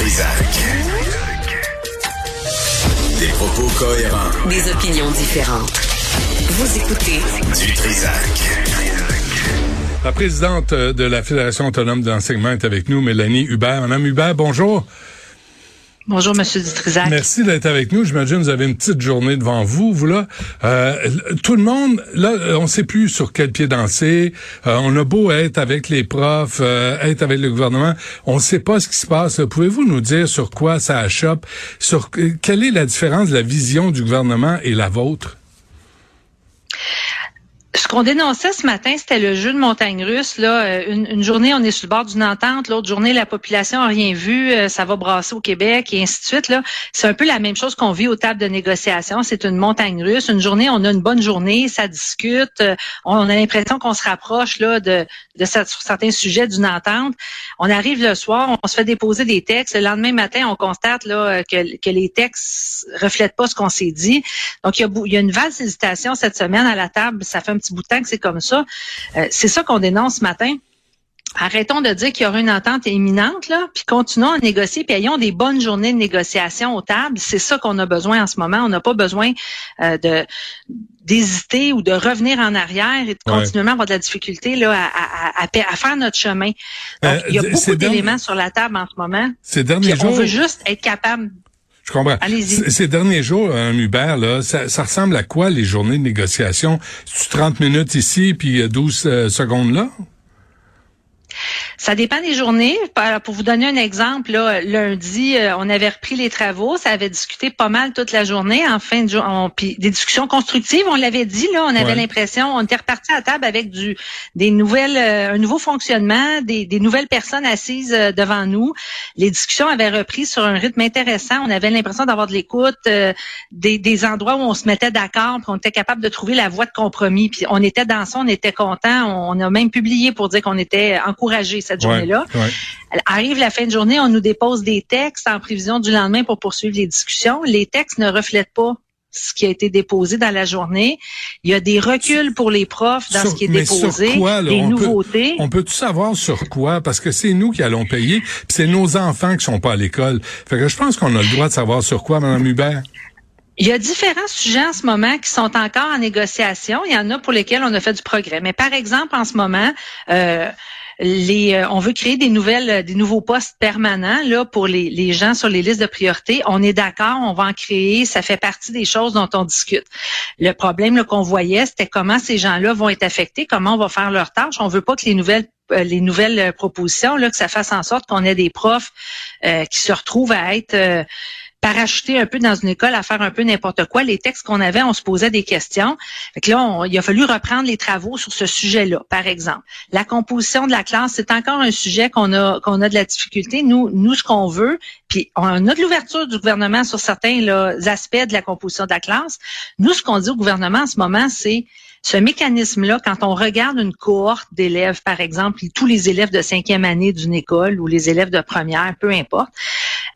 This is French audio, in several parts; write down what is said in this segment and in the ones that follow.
Trisac. Des propos cohérents. Des opinions différentes. Vous écoutez Du Trisac. La présidente de la Fédération autonome d'enseignement est avec nous, Mélanie Hubert. Madame Hubert, bonjour. Bonjour, Monsieur Dutrisac. Merci d'être avec nous. J'imagine que vous avez une petite journée devant vous, vous là. Euh, tout le monde, là, on ne sait plus sur quel pied danser. Euh, on a beau être avec les profs, euh, être avec le gouvernement, on ne sait pas ce qui se passe. Pouvez-vous nous dire sur quoi ça achoppe? Sur quelle est la différence de la vision du gouvernement et la vôtre? Ce qu'on dénonçait ce matin, c'était le jeu de montagne russe. Là, euh, une, journée, on est sur le bord d'une entente, l'autre journée, la population n'a rien vu, euh, ça va brasser au Québec et ainsi de suite. Là, c'est un peu la même chose qu'on vit aux tables de négociation. C'est une montagne russe. Une journée, on a une bonne journée, ça discute, euh, on a l'impression qu'on se rapproche là de, de certains sujets d'une entente. On arrive le soir, on se fait déposer des textes. Le lendemain matin, on constate là que, que les textes reflètent pas ce qu'on s'est dit. Donc, il y, a, y a une vaste hésitation cette semaine à la table. Ça fait un petit bout de temps que c'est comme ça. Euh, c'est ça qu'on dénonce ce matin. Arrêtons de dire qu'il y aura une entente imminente, là, puis continuons à négocier, puis ayons des bonnes journées de négociation aux tables. C'est ça qu'on a besoin en ce moment. On n'a pas besoin euh, de d'hésiter ou de revenir en arrière et de continuellement avoir de la difficulté là, à, à, faire notre chemin. Donc, euh, il y a beaucoup d'éléments sur la table en ce moment. Ces derniers jours, on veut juste être capable je comprends. Ces derniers jours, un Hubert, là, ça, ça, ressemble à quoi les journées de négociation? C'est 30 minutes ici puis 12 euh, secondes là? Ça dépend des journées. Pour vous donner un exemple, là, lundi, euh, on avait repris les travaux. Ça avait discuté pas mal toute la journée. En fin de journée, puis des discussions constructives. On l'avait dit là, on avait l'impression, on était reparti à table avec du des nouvelles, euh, un nouveau fonctionnement, des, des nouvelles personnes assises euh, devant nous. Les discussions avaient repris sur un rythme intéressant. On avait l'impression d'avoir de l'écoute, des, des endroits où on se mettait d'accord, puis on était capable de trouver la voie de compromis. Puis on était dans ça, on était content. On a même publié pour dire qu'on était cette journée-là. Arrive la fin de journée, on nous dépose des textes en prévision du lendemain pour poursuivre les discussions. Les textes ne reflètent pas ce qui a été déposé dans la journée. Il y a des reculs pour les profs dans ce qui est déposé, des nouveautés. on peut tout savoir sur quoi? Parce que c'est nous qui allons payer, c'est nos enfants qui sont pas à l'école. Fait que je pense qu'on a le droit de savoir sur quoi, Mme Hubert. Il y a différents sujets en ce moment qui sont encore en négociation. Il y en a pour lesquels on a fait du progrès. Mais par exemple, en ce moment, euh, les, euh, on veut créer des nouvelles, euh, des nouveaux postes permanents là pour les, les gens sur les listes de priorité. On est d'accord, on va en créer. Ça fait partie des choses dont on discute. Le problème qu'on voyait, c'était comment ces gens-là vont être affectés, comment on va faire leur tâche. On veut pas que les nouvelles euh, les nouvelles propositions, là, que ça fasse en sorte qu'on ait des profs qui se retrouvent à être parachuter un peu dans une école à faire un peu n'importe quoi. Les textes qu'on avait, on se posait des questions. Fait que là, il a fallu reprendre les travaux sur ce sujet-là, par exemple. La composition de la classe, c'est encore un sujet qu'on a qu'on a de la difficulté. Nous, nous, ce qu'on veut, puis on a de l'ouverture du gouvernement sur certains aspects de la composition de la classe. Nous, ce qu'on dit au gouvernement en ce moment, c'est ce mécanisme-là, quand on regarde une cohorte d'élèves, par exemple, tous les élèves de cinquième année d'une école ou les élèves de première, peu importe,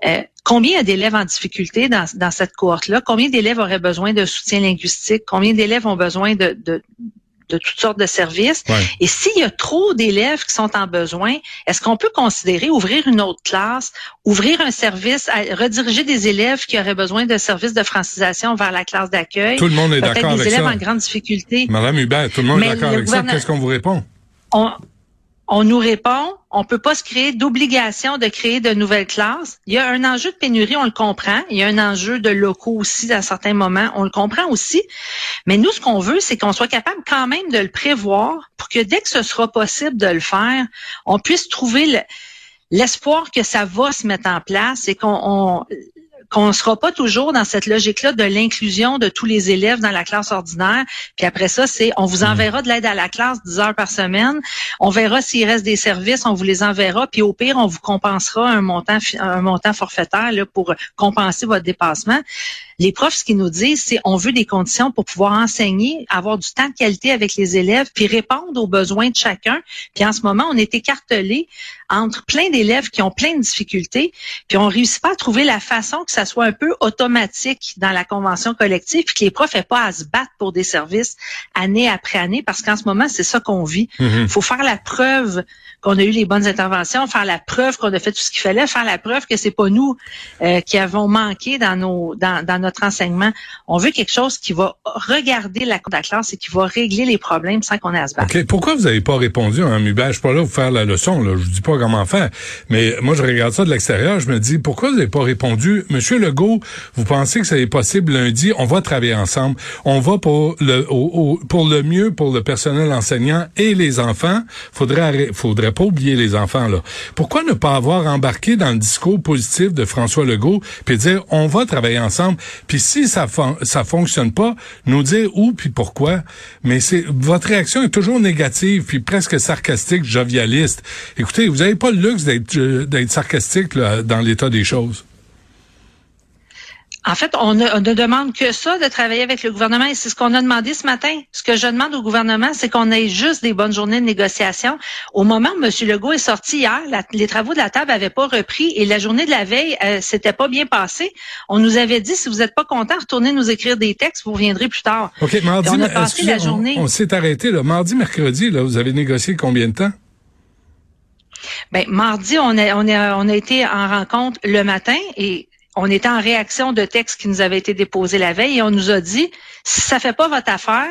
euh, combien il y a d'élèves en difficulté dans, dans cette cohorte-là? Combien d'élèves auraient besoin de soutien linguistique? Combien d'élèves ont besoin de, de, de toutes sortes de services? Et s'il y a trop d'élèves qui sont en besoin, est-ce qu'on peut considérer ouvrir une autre classe, ouvrir un service, rediriger des élèves qui auraient besoin de services de francisation vers la classe d'accueil? Tout le monde est d'accord avec ça. des élèves en grande difficulté. Madame Hubert, tout le monde est d'accord avec ça. Qu'est-ce qu'on vous répond? On nous répond, on peut pas se créer d'obligation de créer de nouvelles classes. Il y a un enjeu de pénurie, on le comprend. Il y a un enjeu de locaux aussi à certains moments, on le comprend aussi. Mais nous, ce qu'on veut, c'est qu'on soit capable quand même de le prévoir pour que dès que ce sera possible de le faire, on puisse trouver l'espoir que ça va se mettre en place et qu'on qu'on ne sera pas toujours dans cette logique-là de l'inclusion de tous les élèves dans la classe ordinaire. Puis après ça, c'est on vous enverra de l'aide à la classe 10 heures par semaine. On verra s'il reste des services, on vous les enverra. Puis au pire, on vous compensera un montant, un montant forfaitaire là, pour compenser votre dépassement. Les profs, ce qu'ils nous disent, c'est on veut des conditions pour pouvoir enseigner, avoir du temps de qualité avec les élèves, puis répondre aux besoins de chacun. Puis en ce moment, on est écartelé entre plein d'élèves qui ont plein de difficultés, puis on réussit pas à trouver la façon que ça soit un peu automatique dans la convention collective, puis que les profs n'aient pas à se battre pour des services année après année, parce qu'en ce moment, c'est ça qu'on vit. Il Mhm. faut faire la preuve qu'on a eu les bonnes interventions, faire la preuve qu'on a fait tout ce qu'il fallait, faire la preuve que c'est pas nous euh, qui avons manqué dans nos dans, dans notre enseignement. On veut quelque chose qui va regarder la classe et qui va régler les problèmes sans qu'on ait à se battre. OK. Pourquoi vous n'avez pas répondu à un? Je suis pas là pour faire la leçon, là. Je vous dis pas comment faire. Mais moi, je regarde ça de l'extérieur. Je me dis, pourquoi vous n'avez pas répondu? Monsieur Legault, vous pensez que c'est possible lundi? On va travailler ensemble. On va pour le, au- au- pour le mieux pour le personnel enseignant et les enfants. Faudrait, faudrait pas oublier les enfants, là. Pourquoi ne pas avoir embarqué dans le discours positif de François Legault puis dire, on va travailler ensemble? Puis si ça, ça fonctionne pas, nous dire où puis pourquoi. Mais c'est, votre réaction est toujours négative puis presque sarcastique, jovialiste. Écoutez, vous n'avez pas le luxe d'être, euh, d'être sarcastique, là, dans l'état des choses. En fait, on ne, on ne demande que ça de travailler avec le gouvernement et c'est ce qu'on a demandé ce matin. Ce que je demande au gouvernement, c'est qu'on ait juste des bonnes journées de négociation. Au moment où M. Legault est sorti hier, la- les travaux de la table n'avaient pas repris et la journée de la veille, euh, c'était pas bien passé. On nous avait dit, si vous n'êtes pas content, retournez nous écrire des textes, vous reviendrez plus tard. OK, mardi, Et on a mais- passé excusez, la journée. On, on s'est arrêté, là. Mardi, mercredi, là, vous avez négocié combien de temps? Ben, mardi, on a, on, a, on a été en rencontre le matin et on était en réaction de textes qui nous avaient été déposés la veille et on nous a dit, si ça fait pas votre affaire,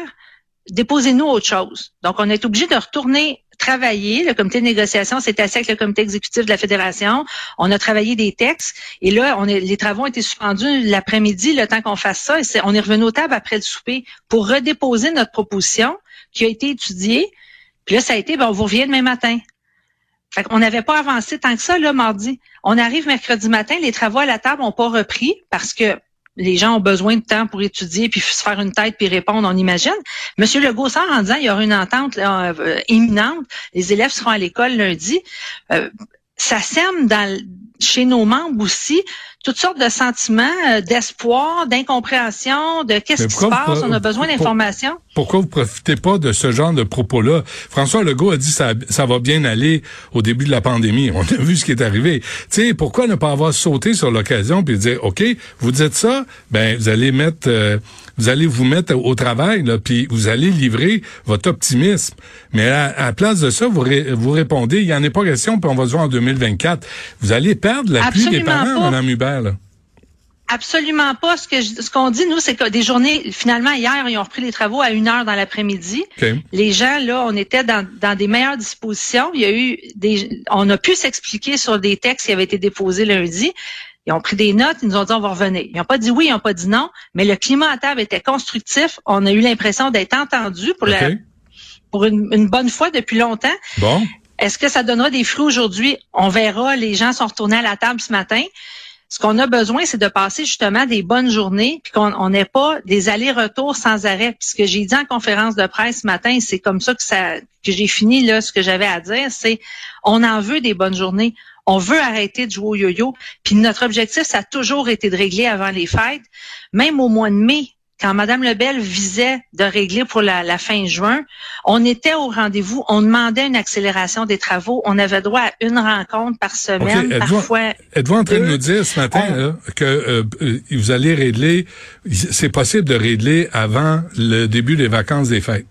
déposez-nous autre chose. Donc, on est obligé de retourner travailler. Le comité de négociation s'est assis avec le comité exécutif de la fédération. On a travaillé des textes et là, est, les travaux ont été suspendus l'après-midi, le temps qu'on fasse ça. Et c'est- on est revenu aux tables après le souper pour redéposer notre proposition qui a été étudiée. Puis là, ça a été, ben, on vous revient demain matin. Fait qu'on n'avait pas avancé tant que ça, là, mardi. On arrive mercredi matin, les travaux à la table n'ont pas repris parce que les gens ont besoin de temps pour étudier puis se faire une tête puis répondre, on imagine. Monsieur Legault en disant il y aura une entente là, euh, imminente, les élèves seront à l'école lundi. Euh, ça sème dans, chez nos membres aussi toutes sortes de sentiments euh, d'espoir, d'incompréhension, de qu'est-ce qui se passe, on a besoin d'informations. Pourquoi vous profitez pas de ce genre de propos-là? François Legault a dit ça, ça va bien aller au début de la pandémie. On a vu ce qui est arrivé. Tu sais, pourquoi ne pas avoir sauté sur l'occasion puis dire, OK, vous dites ça, ben, vous allez mettre, euh, vous allez vous mettre au travail, là, puis vous allez livrer votre optimisme. Mais à, à la place de ça, vous, ré- vous répondez, il n'y en est pas question, puis on va se voir en 2024. Vous allez perdre l'appui des parents. Mme Hubert, là. Absolument pas. Ce que je- ce qu'on dit, nous, c'est que des journées, finalement, hier, ils ont repris les travaux à une heure dans l'après-midi. Les gens, là, on était dans, dans des meilleures dispositions. Il y a eu des, on a pu s'expliquer sur des textes qui avaient été déposés lundi. Ils ont pris des notes, ils nous ont dit on va revenir. Ils n'ont pas dit oui, ils n'ont pas dit non, mais le climat à table était constructif. On a eu l'impression d'être entendus pour, la, pour une, une bonne fois depuis longtemps. Bon. Est-ce que ça donnera des fruits aujourd'hui? On verra. Les gens sont retournés à la table ce matin. Ce qu'on a besoin, c'est de passer justement des bonnes journées, puis qu'on on n'ait pas des allers-retours sans arrêt. Puis ce que j'ai dit en conférence de presse ce matin, c'est comme ça que ça que j'ai fini là ce que j'avais à dire, c'est on en veut des bonnes journées. On veut arrêter de jouer au yo-yo. Puis notre objectif, ça a toujours été de régler avant les fêtes. Même au mois de mai, quand Mme Lebel visait de régler pour la, la fin juin, on était au rendez-vous. On demandait une accélération des travaux. On avait droit à une rencontre par semaine, êtes-vous- parfois. Êtes-vous en train de nous dire ce matin On- là, que euh, vous allez régler, c'est possible de régler avant le début des vacances des fêtes?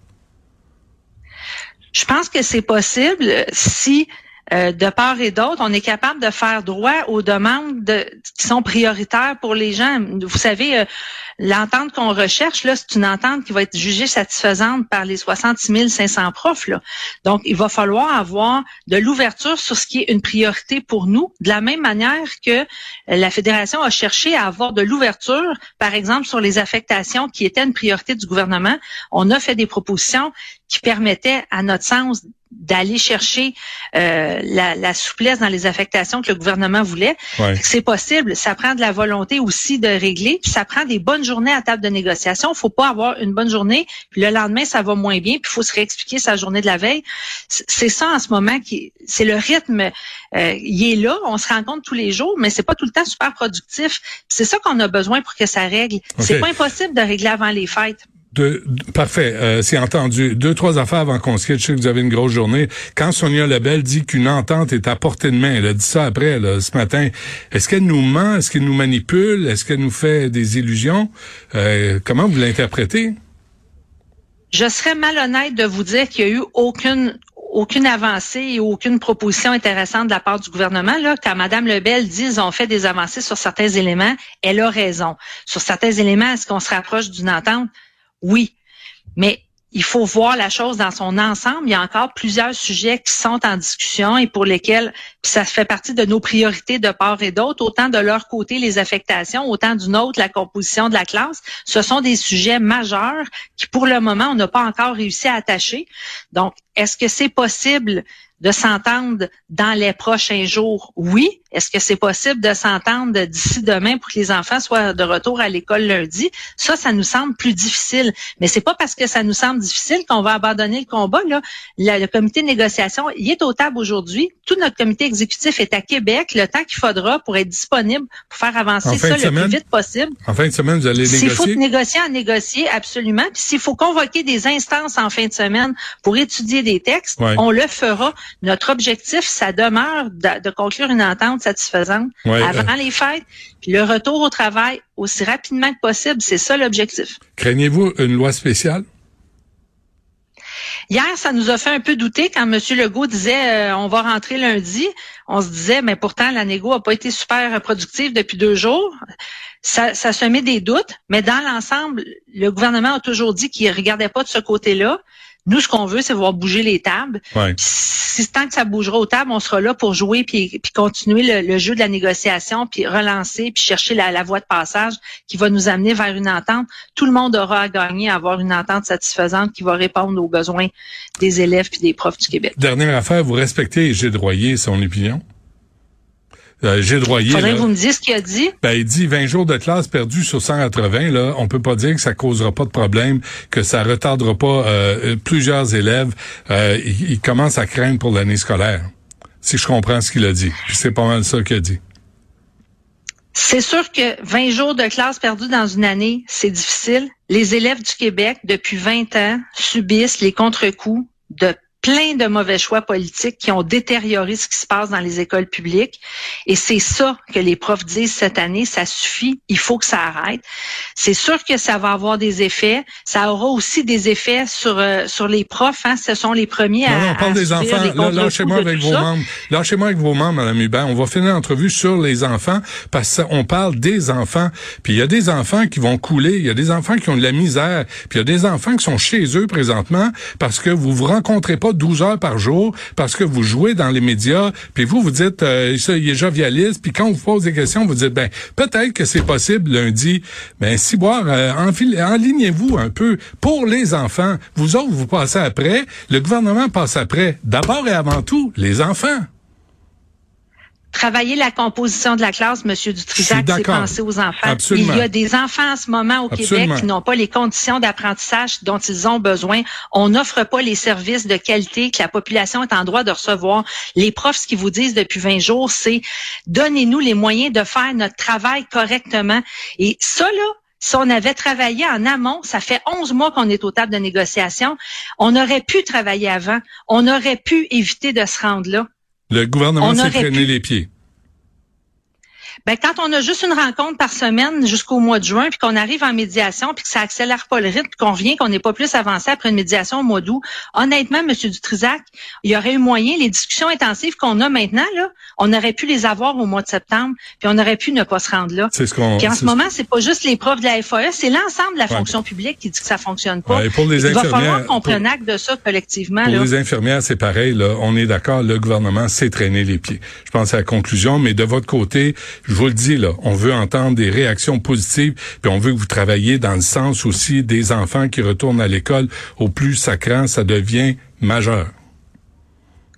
Je pense que c'est possible si, euh, de part et d'autre, on est capable de faire droit aux demandes de- qui sont prioritaires pour les gens. Vous savez, euh, l'entente qu'on recherche, là, c'est une entente qui va être jugée satisfaisante par les 66 500 profs. Là. Donc, il va falloir avoir de l'ouverture sur ce qui est une priorité pour nous, de la même manière que la Fédération a cherché à avoir de l'ouverture, par exemple, sur les affectations qui étaient une priorité du gouvernement. On a fait des propositions qui permettaient, à notre sens, d'aller chercher euh, la, souplesse dans les affectations que le gouvernement voulait. C'est possible. Ça prend de la volonté aussi de régler, puis ça prend des bonnes journées à table de négociation. Il faut pas avoir une bonne journée, puis le lendemain ça va moins bien, puis il faut se réexpliquer sa journée de la veille. C'est ça en ce moment qui, c'est le rythme. Euh, il est là, on se rend compte tous les jours, mais c'est pas tout le temps super productif. C'est ça qu'on a besoin pour que ça règle. C'est pas impossible de régler avant les fêtes. Parfait, euh, c'est entendu. Deux, trois affaires avant qu'on se quitte. Je sais que vous avez une grosse journée. Quand Sonia Lebel dit qu'une entente est à portée de main, elle a dit ça après, ce matin. Est-ce qu'elle nous ment? Est-ce qu'elle nous manipule? Est-ce qu'elle nous fait des illusions? Euh, comment vous l'interprétez? Je serais malhonnête de vous dire qu'il y a eu aucune aucune avancée et aucune proposition intéressante de la part du gouvernement. Là, quand Mme Lebel dit qu'ils ont fait des avancées sur certains éléments, elle a raison. Sur certains éléments, est-ce qu'on se rapproche d'une entente? Oui. Mais il faut voir la chose dans son ensemble. Il y a encore plusieurs sujets qui sont en discussion et pour lesquels ça fait partie de nos priorités de part et d'autre, autant de leur côté les affectations, autant d'une autre la composition de la classe. Ce sont des sujets majeurs qui, pour le moment, on n'a pas encore réussi à attacher. Donc, est-ce que c'est possible de s'entendre dans les prochains jours? Oui. Est-ce que c'est possible de s'entendre d'ici demain pour que les enfants soient de retour à l'école lundi? Ça, ça nous semble plus difficile. Mais c'est pas parce que ça nous semble difficile qu'on va abandonner le combat. Là. le comité de négociation, il est au table aujourd'hui. Tout notre comité exécutif est à Québec. Le temps qu'il faudra pour être disponible pour faire avancer ça le plus vite possible. En fin de semaine, vous allez négocier? S'il faut négocier, en négocier, absolument. Puis s'il faut convoquer des instances en fin de semaine pour étudier des textes, on le fera. Notre objectif, ça demeure de, conclure une entente satisfaisante avant euh, les fêtes, puis le retour au travail aussi rapidement que possible. C'est ça l'objectif. Craignez-vous une loi spéciale? Hier, ça nous a fait un peu douter quand M. Legault disait euh, on va rentrer lundi. On se disait, mais pourtant, la négo a pas été super productive depuis deux jours. Ça, ça se met des doutes, mais dans l'ensemble, le gouvernement a toujours dit qu'il regardait pas de ce côté-là. Nous, ce qu'on veut, c'est voir bouger les tables. Ouais. Si tant que ça bougera aux tables, on sera là pour jouer puis, puis continuer le, jeu de la négociation, puis relancer, puis chercher la, la voie de passage qui va nous amener vers une entente. Tout le monde aura à gagner à avoir une entente satisfaisante qui va répondre aux besoins des élèves puis des profs du Québec. Dernière affaire, vous respectez Gilles Droyer, son opinion? Euh, Gilles. Faudrait que vous me disiez ce qu'il a dit. Ben, il dit 20 jours de classe perdus sur 180. Là, on peut pas dire que ça causera pas de problème, que ça retardera pas euh, plusieurs élèves. Euh, il, commence à craindre pour l'année scolaire, si je comprends ce qu'il a dit. C'est pas mal ça qu'il a dit. C'est sûr que 20 jours de classe perdus dans une année, c'est difficile. Les élèves du Québec, depuis 20 ans, subissent les contre-coups de plein de mauvais choix politiques qui ont détérioré ce qui se passe dans les écoles publiques. Et c'est ça que les profs disent cette année, ça suffit, il faut que ça arrête. C'est sûr que ça va avoir des effets. Ça aura aussi des effets sur euh, sur les profs. Hein. Ce sont les premiers à. Non, on parle des enfants. Là, lâchez-moi avec vos membres. Lâchez-moi avec vos membres, Madame Hubert. On va finir l'entrevue sur les enfants parce qu'on parle des enfants. Puis il y a des enfants qui vont couler. Il y a des enfants qui ont de la misère. Puis il y a des enfants qui sont chez eux présentement parce que vous vous rencontrez pas 12 heures par jour parce que vous jouez dans les médias, puis vous, vous dites, euh, ça, il est jovialiste, puis quand on vous pose des questions, vous dites, ben, peut-être que c'est possible lundi, mais si boire, euh, enlignez-vous un peu pour les enfants. Vous autres, vous passez après, le gouvernement passe après. D'abord et avant tout, les enfants travailler la composition de la classe, Monsieur Dutrisac, c'est penser aux enfants. Il y a des enfants en ce moment au Québec qui n'ont pas les conditions d'apprentissage dont ils ont besoin. On n'offre pas les services de qualité que la population est en droit de recevoir. Les profs, ce qu'ils vous disent depuis 20 jours, c'est donnez-nous les moyens de faire notre travail correctement. Et ça, là, si on avait travaillé en amont, ça fait 11 mois qu'on est au table de négociation, on aurait pu travailler avant, on aurait pu éviter de se rendre là. Le gouvernement s'est traîné les pieds. Ben, quand on a juste une rencontre par semaine jusqu'au mois de juin, puis qu'on arrive en médiation, puis que ça accélère pas le rythme, puis qu'on revient, qu'on n'est pas plus avancé après une médiation au mois d'août, honnêtement, M. Dutrisac, il y aurait eu moyen, les discussions intensives qu'on a maintenant, là, on aurait pu les avoir au mois de septembre, puis on aurait pu ne pas se rendre là. C'est ce qu'on. Puis en ce moment, c'est pas juste les profs de la FAE, c'est l'ensemble de la fonction publique qui dit que ça fonctionne pas. pour les il va falloir qu'on prenne acte de ça collectivement. Pour les infirmières, c'est pareil. Là, on est d'accord, le gouvernement s'est traîné les pieds. Je pense à la conclusion, mais de votre côté, je vous le dis là, on veut entendre des réactions positives, puis on veut que vous travailliez dans le sens aussi des enfants qui retournent à l'école. Au plus sacrant, ça devient majeur.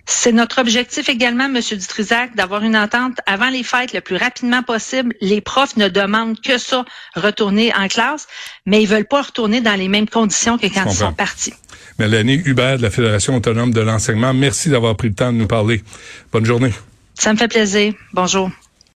C'est notre objectif également, M. Dutrisac, d'avoir une entente avant les fêtes le plus rapidement possible. Les profs ne demandent que ça, retourner en classe, mais ils veulent pas retourner dans les mêmes conditions que quand ils sont partis. Mélanie Hubert de la Fédération autonome de l'enseignement, merci d'avoir pris le temps de nous parler. Bonne journée. Ça me fait plaisir. Bonjour.